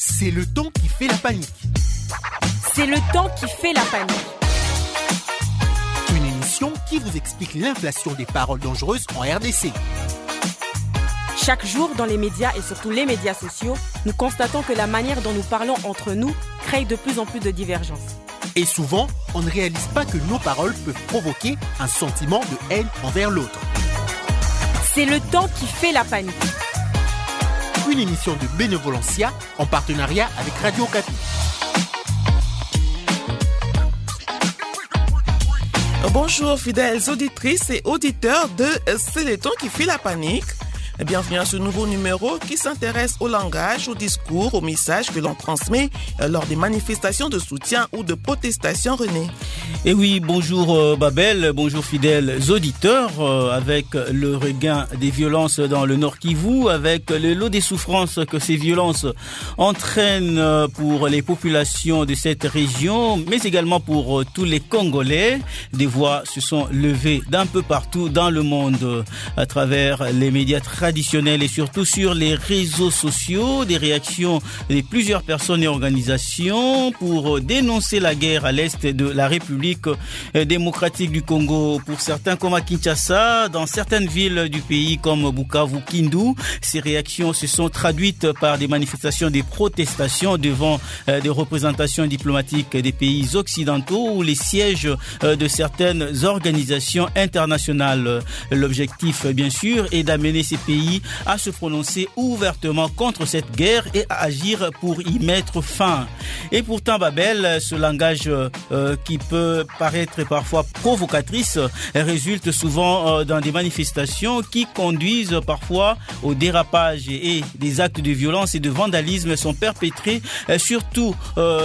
C'est le temps qui fait la panique. C'est le temps qui fait la panique. Une émission qui vous explique l'inflation des paroles dangereuses en RDC. Chaque jour, dans les médias et surtout les médias sociaux, nous constatons que la manière dont nous parlons entre nous crée de plus en plus de divergences. Et souvent, on ne réalise pas que nos paroles peuvent provoquer un sentiment de haine envers l'autre. C'est le temps qui fait la panique. Une émission de Bénévolencia en partenariat avec Radio Capi. Bonjour fidèles auditrices et auditeurs de C'est le temps qui fait la panique. Bienvenue à ce nouveau numéro qui s'intéresse au langage, au discours, au message que l'on transmet lors des manifestations de soutien ou de protestation, René. Et oui, bonjour euh, Babel, bonjour fidèles auditeurs, euh, avec le regain des violences dans le Nord Kivu, avec le lot des souffrances que ces violences entraînent euh, pour les populations de cette région, mais également pour tous les Congolais. Des voix se sont levées d'un peu partout dans le monde à travers les médias traditionnels et surtout sur les réseaux sociaux, des réactions de plusieurs personnes et organisations pour dénoncer la guerre à l'est de la République démocratique du Congo. Pour certains comme à Kinshasa, dans certaines villes du pays comme Bukavu, Kindu, ces réactions se sont traduites par des manifestations, des protestations devant des représentations diplomatiques des pays occidentaux ou les sièges de certaines organisations internationales. L'objectif, bien sûr, est d'amener ces pays à se prononcer ouvertement contre cette guerre et à agir pour y mettre fin. Et pourtant, Babel, ce langage euh, qui peut paraître parfois provocatrice résulte souvent dans des manifestations qui conduisent parfois au dérapage et des actes de violence et de vandalisme sont perpétrés surtout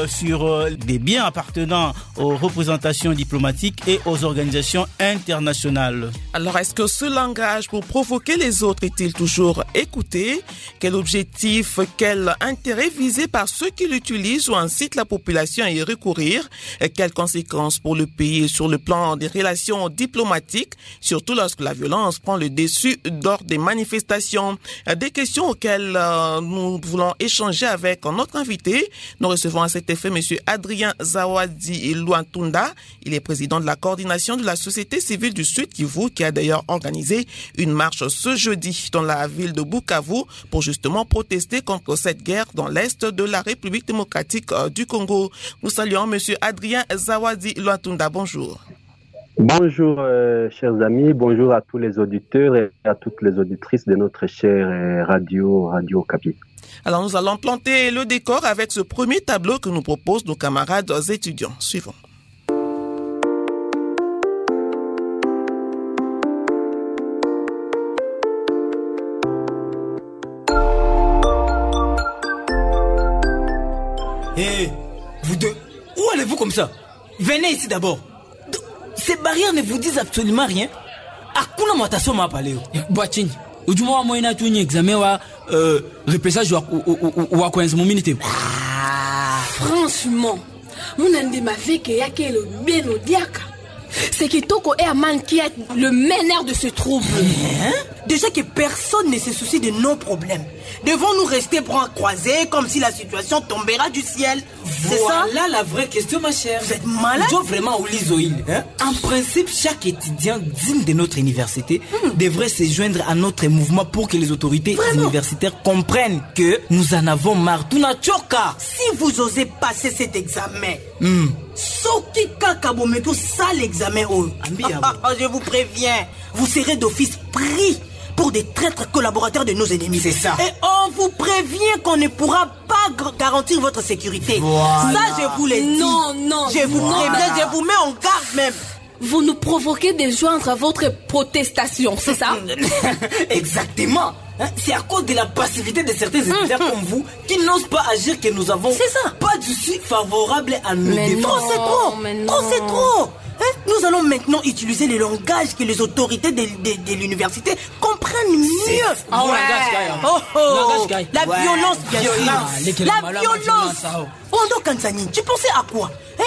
sur des biens appartenant aux représentations diplomatiques et aux organisations internationales. Alors est-ce que ce langage pour provoquer les autres est-il toujours écouté? Quel objectif, quel intérêt visé par ceux qui l'utilisent ou incitent la population à y recourir? Quelles conséquences pour le pays sur le plan des relations diplomatiques, surtout lorsque la violence prend le dessus lors des manifestations. Des questions auxquelles nous voulons échanger avec notre invité. Nous recevons à cet effet M. Adrien Zawadi Luantunda. Il est président de la coordination de la société civile du Sud Kivu qui a d'ailleurs organisé une marche ce jeudi dans la ville de Bukavu pour justement protester contre cette guerre dans l'est de la République démocratique du Congo. Nous saluons M. Adrien Zawadi Bonjour. Bonjour, euh, chers amis. Bonjour à tous les auditeurs et à toutes les auditrices de notre chère euh, radio, Radio Capi. Alors, nous allons planter le décor avec ce premier tableau que nous proposent nos camarades étudiants. Suivons. Hé, hey, vous deux, où allez-vous comme ça? Venez ici d'abord. Ces barrières ne vous disent absolument rien. Hakuna mataso mapaleo. Bwachini. Ujuma wa moina tu examen wa euh, repressage wa wa kwenza muminite. Franchement, munande maveke yake le bien odiaka. C'est Kitoko et Aman qui est le meneur de ce trouble. Hein? Déjà que personne ne se soucie de nos problèmes. Devons-nous rester bras croisés comme si la situation tombera du ciel C'est ça Voilà la vraie question, ma chère. Vous êtes malade vraiment au. Hein? En principe, chaque étudiant digne de notre université hmm. devrait se joindre à notre mouvement pour que les autorités vraiment? universitaires comprennent que nous en avons marre. Tunachoka Si vous osez passer cet examen, hmm. soki kaka bometo ça l'examen oh. Je vous préviens, vous serez d'office pris pour des traîtres collaborateurs de nos ennemis. C'est ça. Et on vous prévient qu'on ne pourra pas garantir votre sécurité. Voilà. Ça, je vous l'ai dit. Non, non. Je vous voilà. préviens, je vous mets en garde même. Vous nous provoquez de joindre à votre protestation, c'est ça? Exactement. Hein? C'est à cause de la passivité de certains étudiants mmh, comme vous qui n'osent pas agir que nous avons ça. pas d'issue favorable à nous mais défendre. Non, c'est trop. Mais trop, non. c'est trop. Hein? Nous allons maintenant utiliser le langage que les autorités de, de, de l'université comprennent mieux. Ah, ouais. langage, oh, oh. La ouais. violence, bien sûr. La violence. Ondo Kansani, tu pensais à quoi hein?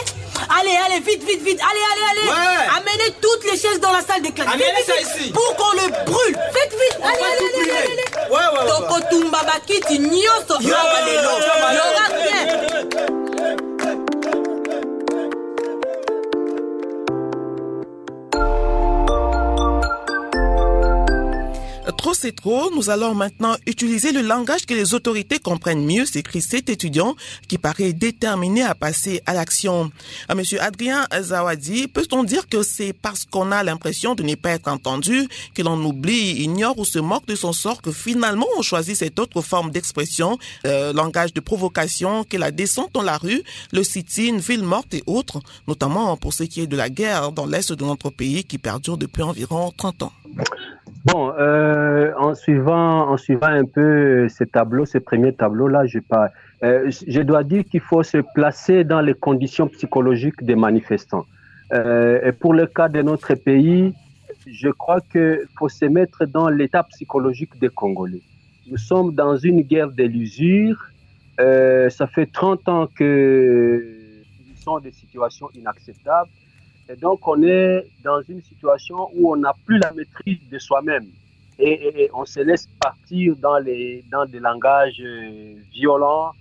Allez, allez, vite, vite, vite. Allez, allez, allez. Ouais. Amenez toutes les chaises dans la salle de classe. Amenez vite, ça vite, ici. Pour qu'on le brûle. Faites vite. On allez, allez, allez, allez. Ouais, ouais, ouais. Nyoso Yo, yo, aura c'est trop, nous allons maintenant utiliser le langage que les autorités comprennent mieux, s'écrit cet étudiant qui paraît déterminé à passer à l'action. À Monsieur Adrien Zawadi, peut-on dire que c'est parce qu'on a l'impression de ne pas être entendu, que l'on oublie, ignore ou se moque de son sort que finalement on choisit cette autre forme d'expression, euh, langage de provocation, que la descente dans la rue, le sit-in, ville morte et autres, notamment pour ce qui est de la guerre dans l'est de notre pays qui perdure depuis environ 30 ans? Bon, euh, en suivant, en suivant un peu ces tableaux, ces premiers tableaux-là, je pas, euh, je dois dire qu'il faut se placer dans les conditions psychologiques des manifestants. Euh, et pour le cas de notre pays, je crois qu'il faut se mettre dans l'état psychologique des Congolais. Nous sommes dans une guerre de l'usure. Euh, ça fait 30 ans que nous sommes des situations inacceptables. Et donc, on est dans une situation où on n'a plus la maîtrise de soi-même. Et, on se laisse partir dans, les, dans des langages euh, violents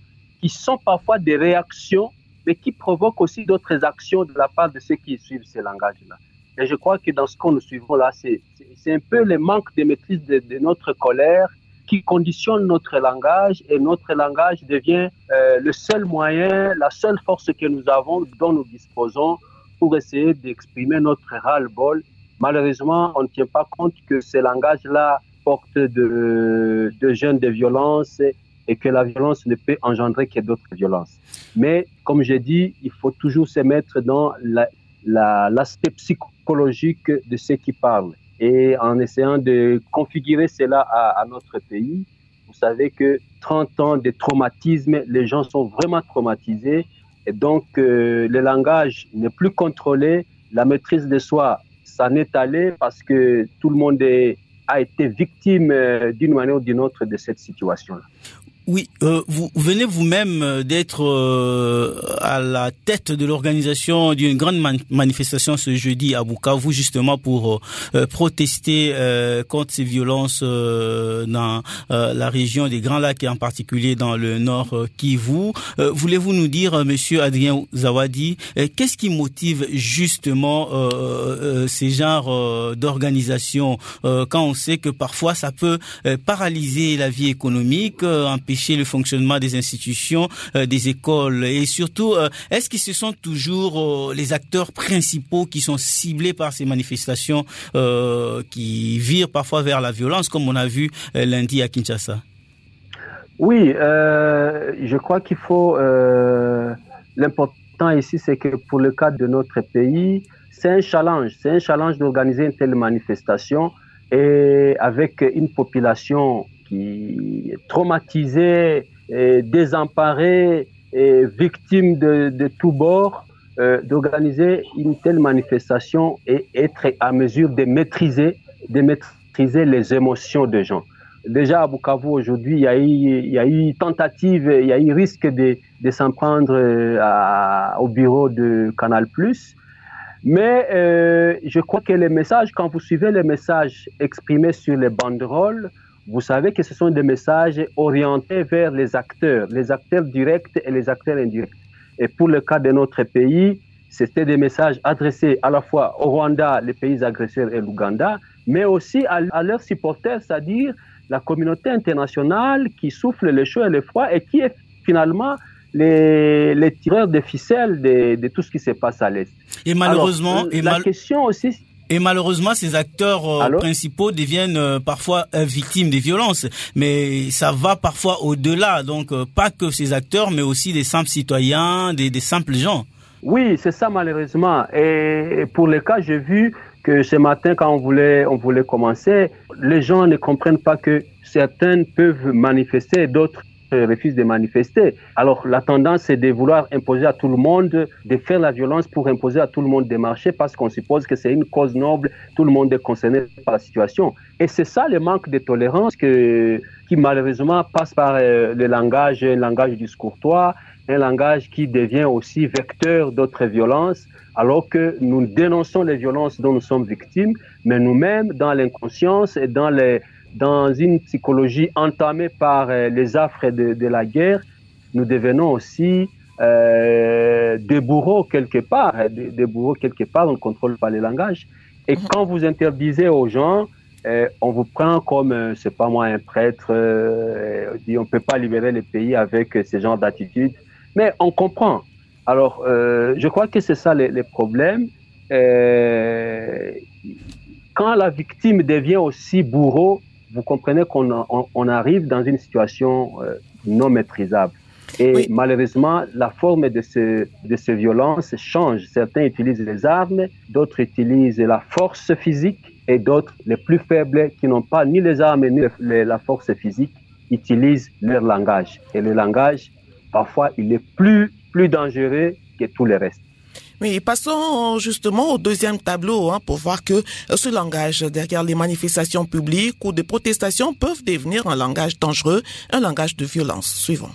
qui sont parfois des réactions, mais qui provoquent aussi d'autres actions de la part de ceux qui suivent ces langages-là. Et je crois que dans ce que nous suivons là, c'est un peu le manque de maîtrise de, de, notre colère qui conditionne notre langage et notre langage devient euh, le seul moyen, la seule force que nous avons, dont nous disposons pour essayer d'exprimer notre ras-le-bol. Malheureusement, on ne tient pas compte que ces langages-là portent de, gènes de violence et que la violence ne peut engendrer que d'autres violences. Mais comme j'ai dit, il faut toujours se mettre dans l'aspect la, psychologique de ceux qui parlent et en essayant de configurer cela à, à notre pays. Vous savez que 30 ans de traumatisme, les gens sont vraiment traumatisés et donc, euh, le langage n'est plus contrôlé, la maîtrise de soi s'en est allée parce que tout le monde a été victime euh, d'une manière ou d'une autre de cette situation-là. Oui, euh, vous venez vous-même euh, d'être euh, à la tête de l'organisation d'une grande man manifestation ce jeudi à Bukavu, justement pour euh, protester euh, contre ces violences dans la région des Grands Lacs et en particulier dans le nord Kivu. Voulez-vous nous dire, Monsieur Adrien Zawadi, qu'est-ce qui motive justement ces genres d'organisation quand on sait que parfois ça peut paralyser la vie économique, empêcher le fonctionnement des institutions, euh, des écoles et surtout, euh, est-ce que ce sont toujours euh, les acteurs principaux qui sont ciblés par ces manifestations qui virent parfois vers la violence, comme on a vu lundi à Kinshasa? Oui, je crois qu'il faut. L'important ici, c'est que pour le cas de notre pays, c'est un challenge. C'est un challenge d'organiser une telle manifestation et avec une population qui est traumatisé, et désemparé, et victime de, de tous bords, euh, d'organiser une telle manifestation et être à mesure de maîtriser, de maîtriser les émotions des gens. Déjà à Bukavu aujourd'hui, il y a eu, tentative, il y a eu risque de, de s'en prendre euh, au bureau de Canal+. Mais euh, je crois que les messages, quand vous suivez les messages exprimés sur les banderoles, vous savez que ce sont des messages orientés vers les acteurs, les acteurs directs et les acteurs indirects. Et pour le cas de notre pays, c'était des messages adressés à la fois au Rwanda, les pays agresseurs et l'Ouganda, mais aussi à, à, leurs supporters, c'est-à-dire la communauté internationale qui souffle le chaud et le froid et qui est finalement les, les tireurs de ficelles de, de, tout ce qui se passe à l'Est. Et malheureusement, Alors, et la mal... question aussi, et malheureusement, ces acteurs euh, principaux deviennent euh, parfois victimes des violences. Mais ça va parfois au-delà. Donc, euh, pas que ces acteurs, mais aussi des simples citoyens, des, des simples gens. Oui, c'est ça malheureusement. Et pour le cas, j'ai vu que ce matin, quand on voulait, on voulait commencer, les gens ne comprennent pas que certains peuvent manifester, d'autres refusent de manifester. Alors la tendance c'est de vouloir imposer à tout le monde, de faire la violence pour imposer à tout le monde de marcher parce qu'on suppose que c'est une cause noble, tout le monde est concerné par la situation. Et c'est ça le manque de tolérance qui malheureusement passe par euh, le langage, un langage discourtois, un langage qui devient aussi vecteur d'autres violences, alors que nous dénonçons les violences dont nous sommes victimes, mais nous-mêmes, dans l'inconscience et dans les, dans une psychologie entamée par euh, les affres de, de, la guerre, nous devenons aussi euh, des bourreaux quelque part, des, des, bourreaux quelque part, on ne contrôle pas les langages. Et quand vous interdisez aux gens euh, on vous prend comme, euh, c'est pas moi, un prêtre, euh, dit on peut pas libérer le pays avec ce genre d'attitude. Mais on comprend. Alors, je crois que c'est ça les, les problèmes. quand la victime devient aussi bourreau, vous comprenez qu'on on, on arrive dans une situation non maîtrisable. Et malheureusement, la forme de, ce, de ces violences change. Certains utilisent les armes, d'autres utilisent la force physique et d'autres, les plus faibles, qui n'ont pas ni les armes ni la force physique, utilisent leur langage. Et le langage, parfois, il est plus, plus dangereux que tout le reste. Oui, passons justement au deuxième tableau hein, pour voir que ce langage derrière les manifestations publiques ou des protestations peuvent devenir un langage dangereux, un langage de violence. Suivant.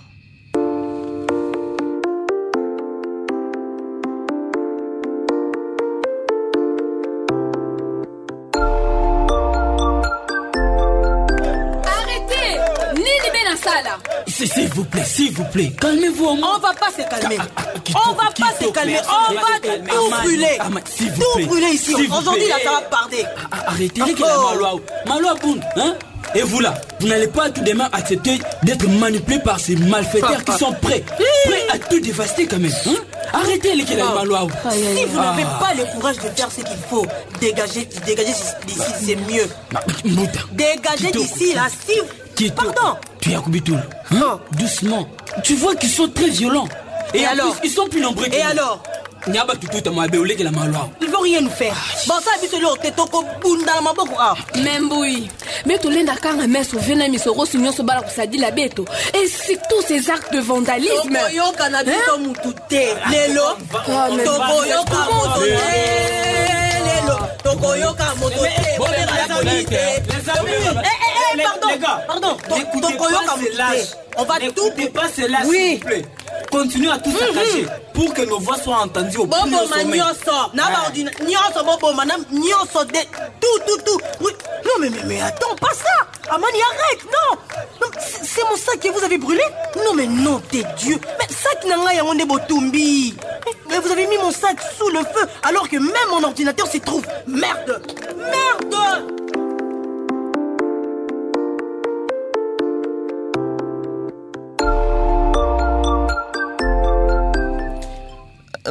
S'il vous plaît, s'il vous plaît, calmez-vous. On va pas se calmer. Ah, ah, ah, on va pas se calmer. On va tout brûler. Tout brûler ici. Aujourd'hui, là, ça va parler. Arrêtez les Maloua. Maloua Boun, hein et vous là, vous n'allez pas tout de même accepter d'être manipulé par ces malfaiteurs qui sont prêts, prêts à tout dévaster quand même. Hein Arrêtez les Maloua. Si vous n'avez pas le courage de faire ce qu'il faut, dégagez, dégagez d'ici, c'est mieux. Dégagez d'ici là, si Pardon. Tu es Bitoul. Hein Doucement. Tu vois qu'ils sont très violents. Et, alors Ils sont plus nombreux. Et alors il nyaba tutu tamabeule ke la malwa ils vont rien nous faire. Biso tetoko bunda na maboko membui me tolenda kanga meso vena misorosi nyonso bala kosadila beto. Et surtout ces actes de vandalisme tokoyoka na biso mutu te. Lelo tokoyoka moto te. lelo tokoyoka moto te bobeka la polite pardon, pardon. On va tout dépasser là, oui. s'il vous plaît. Continue à tout s'attacher pour que nos voix soient entendues au plus haut sommet. nyonso na baordina nyonso boboma na nyonso de tout tout tout. Oui. non mais, mais mais attends pas ça. Amani arrête non, non c'est mon sac que vous avez brûlé. Non mais non t'es Dieu. Mais sac nanga yango nde botumbi. Mais vous avez mis mon sac sous le feu alors que même mon ordinateur s'y trouve. Merde. Merde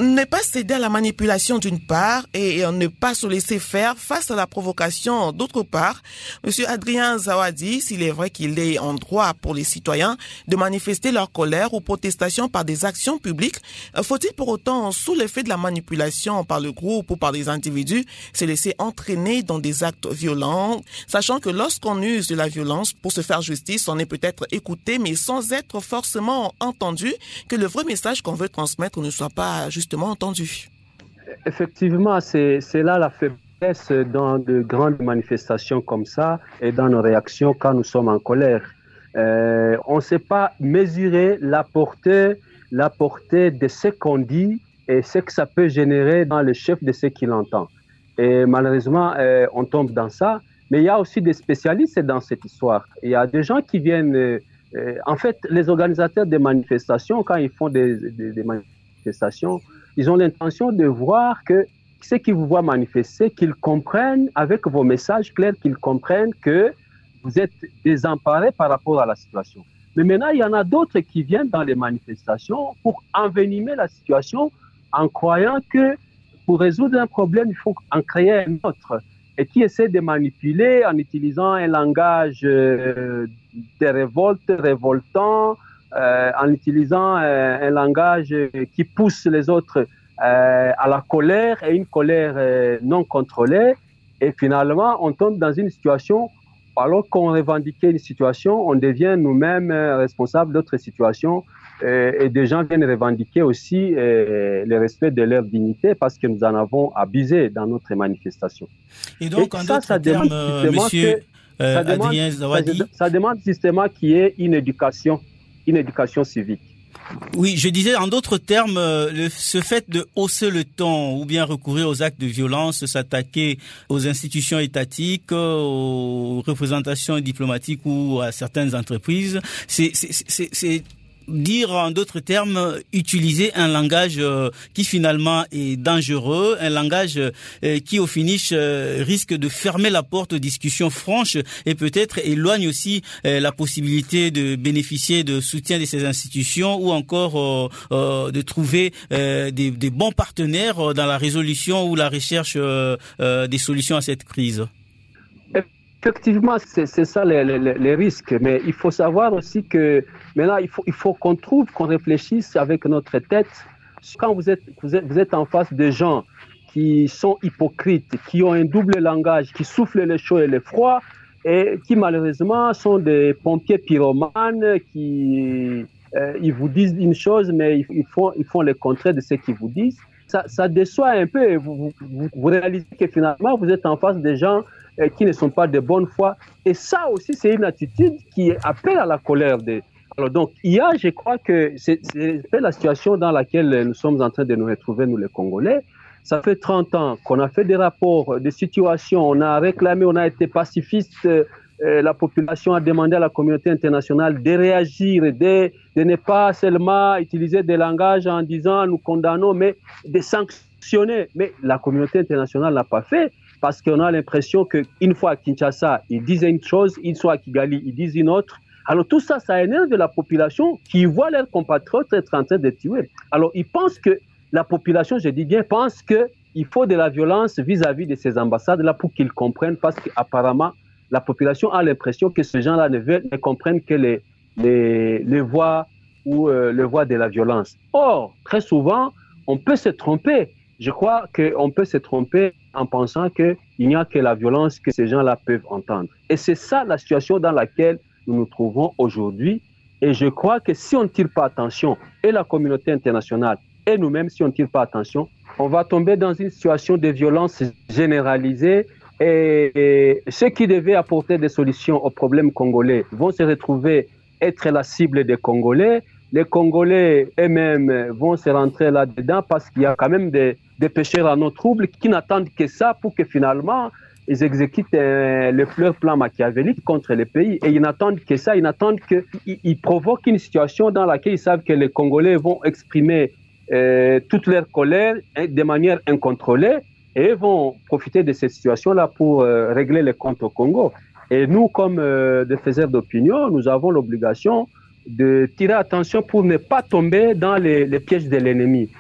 ne pas céder à la manipulation d'une part et ne pas se laisser faire face à la provocation d'autre part. Monsieur Adrien Zawadi, s'il est vrai qu'il est en droit pour les citoyens de manifester leur colère ou protestation par des actions publiques, faut-il pour autant, sous l'effet de la manipulation par le groupe ou par des individus, se laisser entraîner dans des actes violents, sachant que lorsqu'on use de la violence pour se faire justice, on est peut-être écouté, mais sans être forcément entendu, que le vrai message qu'on veut transmettre ne soit pas entendu. Effectivement, c'est là la faiblesse dans de grandes manifestations comme ça et dans nos réactions quand nous sommes en colère. Euh, on ne sait pas mesurer la portée, la portée de ce qu'on dit et ce que ça peut générer dans le chef de ce qu'il entend. Et malheureusement, euh, on tombe dans ça. Mais il y a aussi des spécialistes dans cette histoire. Il y a des gens qui viennent. Euh, en fait, les organisateurs des manifestations, quand ils font des manifestations, ils ont l'intention de voir que ceux qui vous voient manifester, qu'ils comprennent avec vos messages clairs, qu'ils comprennent que vous êtes désemparés par rapport à la situation. Mais maintenant, il y en a d'autres qui viennent dans les manifestations pour envenimer la situation en croyant que pour résoudre un problème, il faut en créer un autre. Et qui essaient de manipuler en utilisant un langage euh, de révolte, révoltant, euh, en utilisant euh, un langage qui pousse les autres euh, à la colère et une colère non contrôlée. Et finalement, on tombe dans une situation, alors qu'on revendiquait une situation, on devient nous-mêmes responsables d'autres situations. Et, des gens viennent revendiquer aussi le respect de leur dignité parce que nous en avons abusé dans notre manifestation. Et donc, en ça, ça demande monsieur ça, demande, ça, ça demande justement qu'il y ait une éducation une éducation civique. Oui, je disais en d'autres termes, euh, ce fait de hausser le ton ou bien recourir aux actes de violence, s'attaquer aux institutions étatiques, aux représentations diplomatiques ou à certaines entreprises, c'est dire en d'autres termes, utiliser un langage euh, qui finalement est dangereux, un langage euh, qui au finish euh, risque de fermer la porte aux discussions franches et peut-être éloigne aussi la possibilité de bénéficier de soutien de ces institutions ou encore de trouver des, des, bons partenaires dans la résolution ou la recherche des solutions à cette crise. Effectivement, c'est ça les, les, risques, mais il faut savoir aussi que maintenant, il faut, qu'on trouve, qu'on réfléchisse avec notre tête. Quand vous êtes, vous êtes, vous êtes en face de gens qui sont hypocrites, qui ont un double langage, qui soufflent le chaud et le froid, et qui malheureusement sont des pompiers pyromanes qui euh, ils vous disent une chose, mais ils, font, ils font le contraire de ce qu'ils vous disent. Ça, déçoit un peu. Vous, vous, réalisez que finalement, vous êtes en face des gens qui ne sont pas de bonne foi. Et ça aussi, c'est une attitude qui appelle à la colère des. Alors donc, il y a, je crois que c'est la situation dans laquelle nous sommes en train de nous retrouver, nous les Congolais. Ça fait 30 ans qu'on a fait des rapports, des situations, on a réclamé, on a été pacifiste. Euh, la population a demandé à la communauté internationale de réagir, de, de ne pas seulement utiliser des langages en disant nous condamnons, mais de sanctionner. Mais la communauté internationale n'a pas fait parce qu'on a l'impression qu'une fois à Kinshasa, ils disent une chose, une fois à Kigali, ils disent une autre. Alors tout ça, ça énerve la population qui voit leurs compatriotes être en train de tuer. Alors ils pensent que la population, je dis bien, pense qu'il faut de la violence vis-à-vis de ces ambassades-là pour qu'ils comprennent, parce qu'apparemment, la population a l'impression que ces gens-là ne, ne comprennent que les, les, les voies ou euh, les voies de la violence. Or, très souvent, on peut se tromper. Je crois qu'on peut se tromper en pensant qu'il n'y a que la violence que ces gens-là peuvent entendre. Et c'est ça la situation dans laquelle nous nous trouvons aujourd'hui. Et je crois que si on ne tire pas attention, et la communauté internationale, et nous-mêmes, si on ne tire pas attention, on va tomber dans une situation de violence généralisée. Et, ceux qui devaient apporter des solutions aux problèmes congolais vont se retrouver être la cible des Congolais. Les Congolais eux-mêmes vont se rentrer là-dedans parce qu'il y a quand même des, des pécheurs à nos troubles qui n'attendent que ça pour que finalement ils exécutent euh, le leur plan machiavélique contre les pays. Et ils n'attendent que ça, ils n'attendent qu'ils provoquent une situation dans laquelle ils savent que les Congolais vont exprimer euh, toute leur colère hein, de manière incontrôlée et vont profiter de cette situation-là pour euh, régler les comptes au Congo. Et nous, comme des d'opinion, nous avons l'obligation de tirer attention pour ne pas tomber dans les pièges de l'ennemi.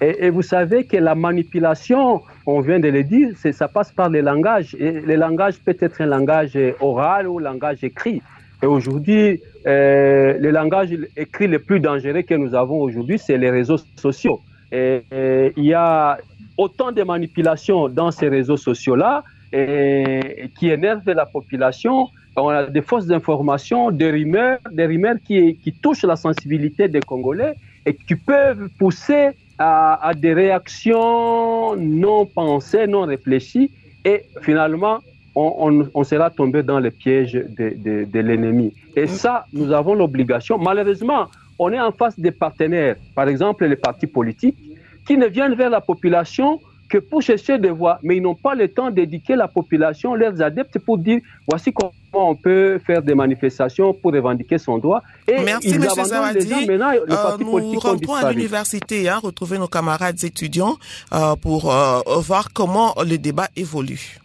Et, vous savez que la manipulation, on vient de le dire, ça passe par les langages. Et le langage peut être un langage oral ou un langage écrit. Et aujourd'hui, euh, le langage écrit le plus dangereux que nous avons aujourd'hui, c'est les réseaux sociaux. Et, il y a autant de manipulations dans ces réseaux sociaux-là qui énervent la population. On a des fausses informations, des rumeurs, des rumeurs qui touchent la sensibilité des Congolais et qui peuvent pousser à, à, des réactions non pensées, non réfléchies, et finalement, on, on, on sera tombé dans le piège de, de, de l'ennemi. Et ça, nous avons l'obligation. Malheureusement, on est en face des partenaires, par exemple les partis politiques, qui ne viennent vers la population que pour chercher des voix, mais ils n'ont pas le temps d'éduquer la population, leurs adeptes, pour dire voici comment on peut faire des manifestations pour revendiquer son droit. Et Merci, M. Zawadi. Euh, nous rentrons à l'université, hein, retrouver nos camarades étudiants euh, pour euh, voir comment le débat évolue.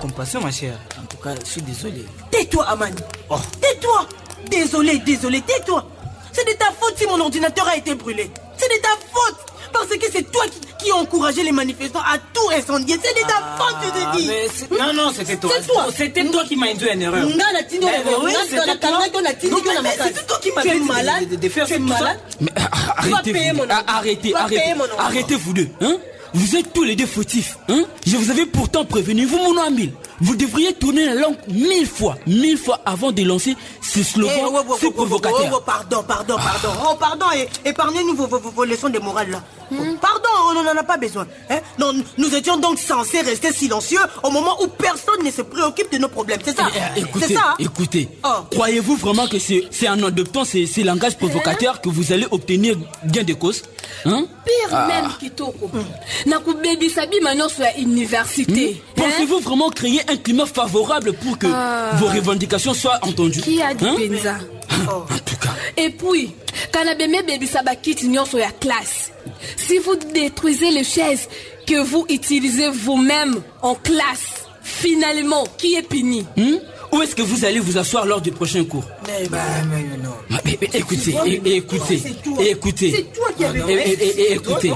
Mes compassions, ma chère. En tout cas, je suis désolé. Tais-toi, Amani. Oh. Tais-toi. Désolé, désolé, tais-toi. C'est de ta faute si mon ordinateur a été brûlé. C'est de ta faute. Parce que c'est toi qui, qui as encouragé les manifestants à tout incendier. C'est de ta ah, faute, je te dis. Non, non, c'était toi. C'est toi. C'était toi qui m'as induit en erreur. Non, la tino, oui, c'était toi qui m'as es malade? Tu es malade? Mais arrêtez, arrêtez, arrêtez, arrêtez vous deux, hein? Vous êtes tous les deux fautifs. Hein? Je vous avais pourtant prévenu, vous mon ami. Vous devriez tourner la langue mille fois, mille fois avant de lancer ce slogan hey, oh, oh, oh, provocateur. pardon, pardon, pardon. Oh, pardon, et épargnez-nous vos, vos, vos, leçons de morale là. Hmm? Pardon, on n'en a pas besoin. Hein? Non, nous étions donc censés rester silencieux au moment où personne ne se préoccupe de nos problèmes. C'est ça? Eh, Écoutez, ça, hein? écoutez. Oh. Croyez-vous vraiment que c'est en adoptant ces, ces langages provocateurs que vous allez obtenir gain de cause? Hein? pire même kitoko na kobebisa bima nyonso ya université. Pensez-vous vraiment créer un climat favorable pour que Ah. vos revendications soient entendues? Qui a dit Hein? mpenza En tout cas, et puis kana beme ebebisa bakiti nyonso ya classe si vous détruisez les chaises que vous utilisez vous-même en classe finalement qui est puni? Hmm? Où est-ce que vous allez vous asseoir lors du prochain cours Mais, bah, mais non. Ah, mais- mais écoutez, écoutez, C'est toi. écoutez. C'est toi qui avais É- é- é- é- écoutez.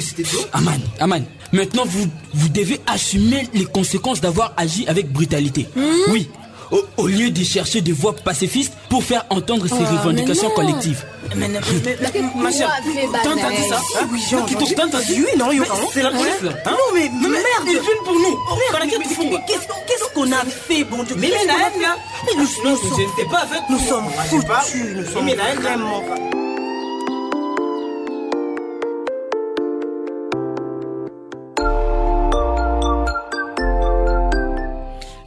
C'était toi Aman, Aman, maintenant vous, vous devez assumer les conséquences d'avoir agi avec brutalité. Oui, au, au lieu de chercher des voies pacifistes pour faire entendre ces Ah, revendications mais collectives. Mais, mais, mais, mais, ma chère, T'as entendu ça hein? Oui, Qui t'ont- t'as entendu Oui, non, C'est la police là. hein? Non, mais merde. Ils viennent pour nous. Mais- qu'est-ce qu'on a fait, bon Dieu? Mais Qu'est-ce mais qu'on a Naël, fait? là. Mais nous, n'étais pas avec Nous sommes j'ai foutus, nous sommes vraiment...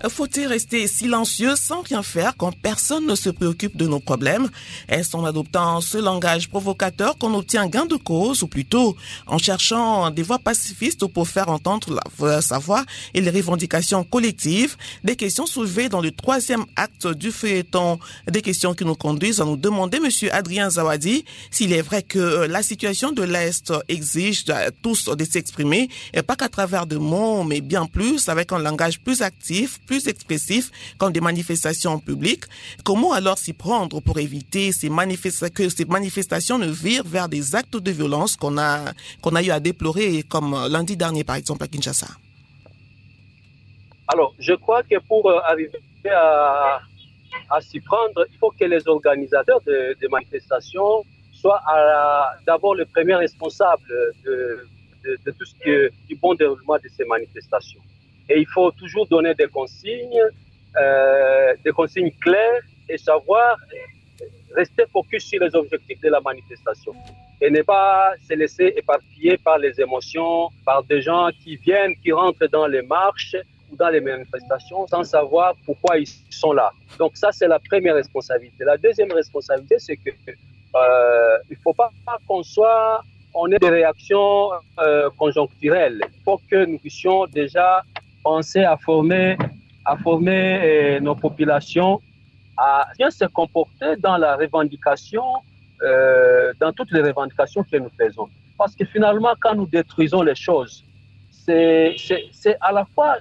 Faut-il rester silencieux sans rien faire quand personne ne se préoccupe de nos problèmes? Est-ce en adoptant ce langage provocateur qu'on obtient gain de cause ou plutôt en cherchant des voies pacifistes pour faire entendre la, sa voix et les revendications collectives? Des questions soulevées dans le troisième acte du feuilleton, des questions qui nous conduisent à nous demander, Monsieur Adrien Zawadi, s'il est vrai que euh, la situation de l'Est exige de tous de s'exprimer, et pas qu'à travers de mots, mais bien plus avec un langage plus actif, plus expressif, comme des manifestations publiques. Comment alors s'y prendre pour éviter ces que ces manifestations ne virent vers des actes de violence qu'on a, qu'on a eu à déplorer, comme euh, lundi dernier, par exemple, à Kinshasa? Alors, je crois que pour euh, arriver à, s'y prendre, il faut que les organisateurs de, de manifestations soient d'abord le premier responsable de, de- de tout ce qui est du bon déroulement de ces manifestations. Et il faut toujours donner des consignes, euh, des consignes claires et savoir rester focus sur les objectifs de la manifestation et ne pas se laisser éparpiller par les émotions, par des gens qui viennent, qui rentrent dans les marches ou dans les manifestations sans savoir pourquoi ils sont là. Donc ça, c'est la première responsabilité. La deuxième responsabilité, c'est que euh, il faut pas qu'on soit, on ait des réactions euh, conjoncturelles. Il faut que nous puissions déjà à former, à former euh, nos populations à bien se comporter dans la revendication, euh, dans toutes les revendications que nous faisons. Parce que finalement, quand nous détruisons les choses, c'est à la fois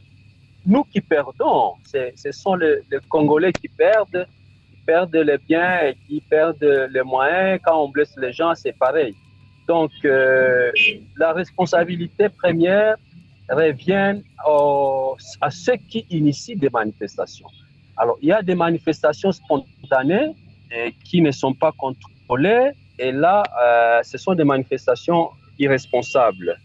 nous qui perdons, ce sont les, les Congolais qui perdent, qui perdent les biens et qui perdent les moyens. Quand on blesse les gens, c'est pareil. Donc, euh, la responsabilité première revient au- à ceux qui initient des manifestations. Alors, il y a des manifestations spontanées qui ne sont pas contrôlées, et là, euh, ce sont des manifestations irresponsables.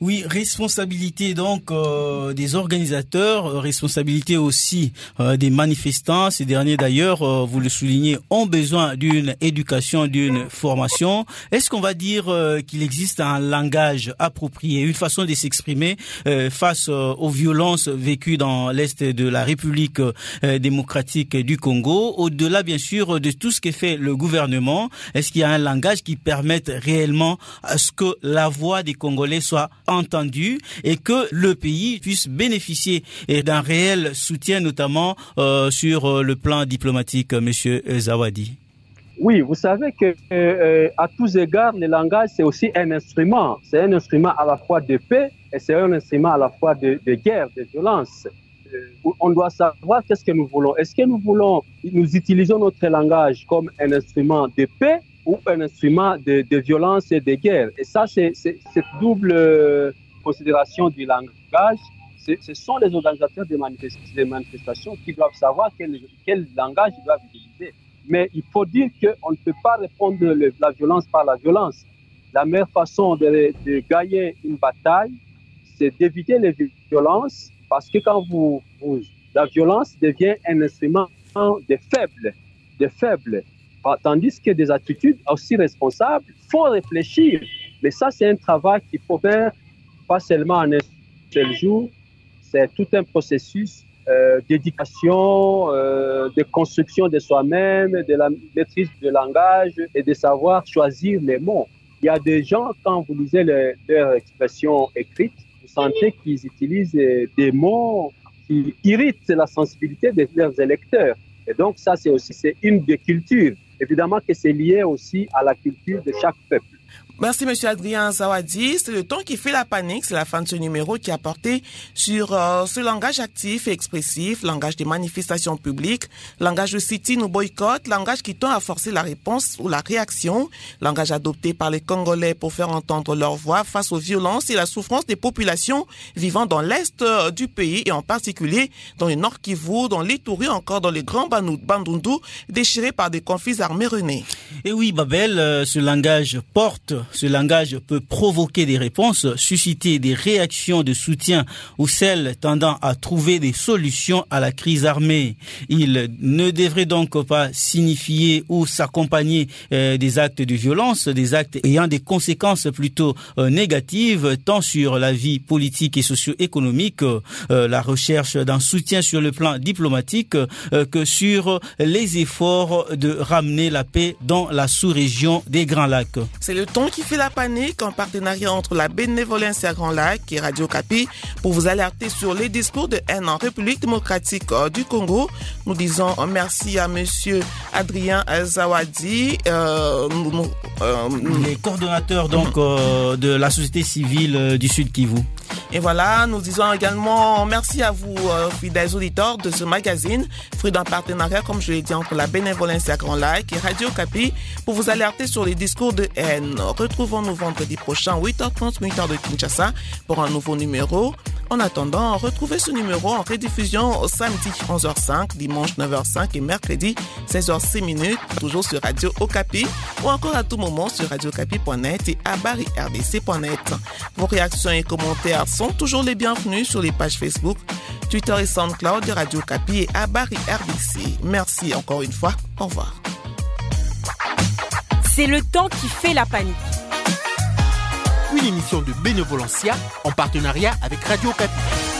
Oui, responsabilité donc euh, des organisateurs, euh, responsabilité aussi euh, des manifestants. Ces derniers d'ailleurs, vous le soulignez, ont besoin d'une éducation, d'une formation. Est-ce qu'on va dire qu'il existe un langage approprié, une façon de s'exprimer face aux violences vécues dans l'est de la République démocratique du Congo, au-delà bien sûr de tout ce que fait le gouvernement Est-ce qu'il y a un langage qui permette réellement à ce que la voix des Congolais soit entendue et que le pays puisse bénéficier et d'un réel soutien, notamment euh, sur euh, le plan diplomatique, euh, Monsieur Zawadi Oui, vous savez que à tous égards, le langage c'est aussi un instrument. C'est un instrument à la fois de paix et c'est un instrument à la fois de, guerre, de violence. On doit savoir qu'est-ce que nous voulons. Est-ce que nous voulons, nous utilisons notre langage comme un instrument de paix ou un instrument de, de violence et de guerre Et ça, c'est cette double euh, considération du langage. Ce sont les organisateurs des, manifest- manifestations qui doivent savoir quel, quel langage ils doivent utiliser. Mais il faut dire qu'on ne peut pas répondre le- la violence par la violence. La meilleure façon de, de gagner une bataille, c'est d'éviter les violences, parce que quand vous, vous- la violence devient un instrument des faibles, des faibles. Tandis que des attitudes aussi responsables, faut réfléchir. Mais ça, c'est un travail qu'il faut faire pas seulement en un seul jour, c'est tout un processus euh, d'éducation, euh, de construction de soi-même, de la maîtrise du langage et de savoir choisir les mots. Il y a des gens, quand vous lisez leurs expressions écrites, vous sentez qu'ils utilisent des mots qui irritent la sensibilité de leurs électeurs. Et donc ça, c'est aussi une des cultures. Évidemment que c'est lié aussi à la culture de chaque peuple. Merci, Monsieur Adrien Zawadi. C'est le ton qui fait la panique. C'est la fin de ce numéro qui a porté sur euh, ce langage actif et expressif, langage des manifestations publiques, langage de sit ou boycott, langage qui tend à forcer la réponse ou la réaction, langage adopté par les Congolais pour faire entendre leur voix face aux violences et la souffrance des populations vivant dans l'est euh, du pays et en particulier dans le nord Kivu, dans l'Itourie, encore dans les grands Bandundu déchirés par des conflits armés renés. Et oui, Babel, euh, ce langage porte ce langage peut provoquer des réponses, susciter des réactions de soutien ou celles tendant à trouver des solutions à la crise armée. Il ne devrait donc pas signifier ou s'accompagner euh, des actes de violence, des actes ayant des conséquences plutôt euh, négatives tant sur la vie politique et socio-économique, euh, la recherche d'un soutien sur le plan diplomatique que sur les efforts de ramener la paix dans la sous-région des Grands Lacs. Le ton qui fait la panique en partenariat entre la Bénévolence à Grand Lac et Radio Capi pour vous alerter sur les discours de haine en République démocratique euh, du Congo. Nous disons merci à monsieur Adrien Zawadi, euh, euh, les coordonnateurs donc de la société civile du Sud Kivu. Et voilà, nous disons également merci à vous, fidèles auditeurs de ce magazine, fruit d'un partenariat, comme je l'ai dit, entre la Bénévolence à Grand Lac et Radio Capi pour vous alerter sur les discours de haine. Retrouvons-nous vendredi prochain, 8h30, 8h de Kinshasa, pour un nouveau numéro. En attendant, retrouvez ce numéro en rediffusion samedi 11h05, dimanche 9h05 et mercredi 16h06 minutes, toujours sur Radio Okapi ou encore à tout moment sur radiocapi.net et à barry-rdc.net. Vos réactions et commentaires sont toujours les bienvenus sur les pages Facebook, Twitter et SoundCloud de Radio Capi et à Barry RDC. Merci encore une fois. Au revoir. C'est le temps qui fait la panique. Une émission de Bénévolencia en partenariat avec Radio Capi.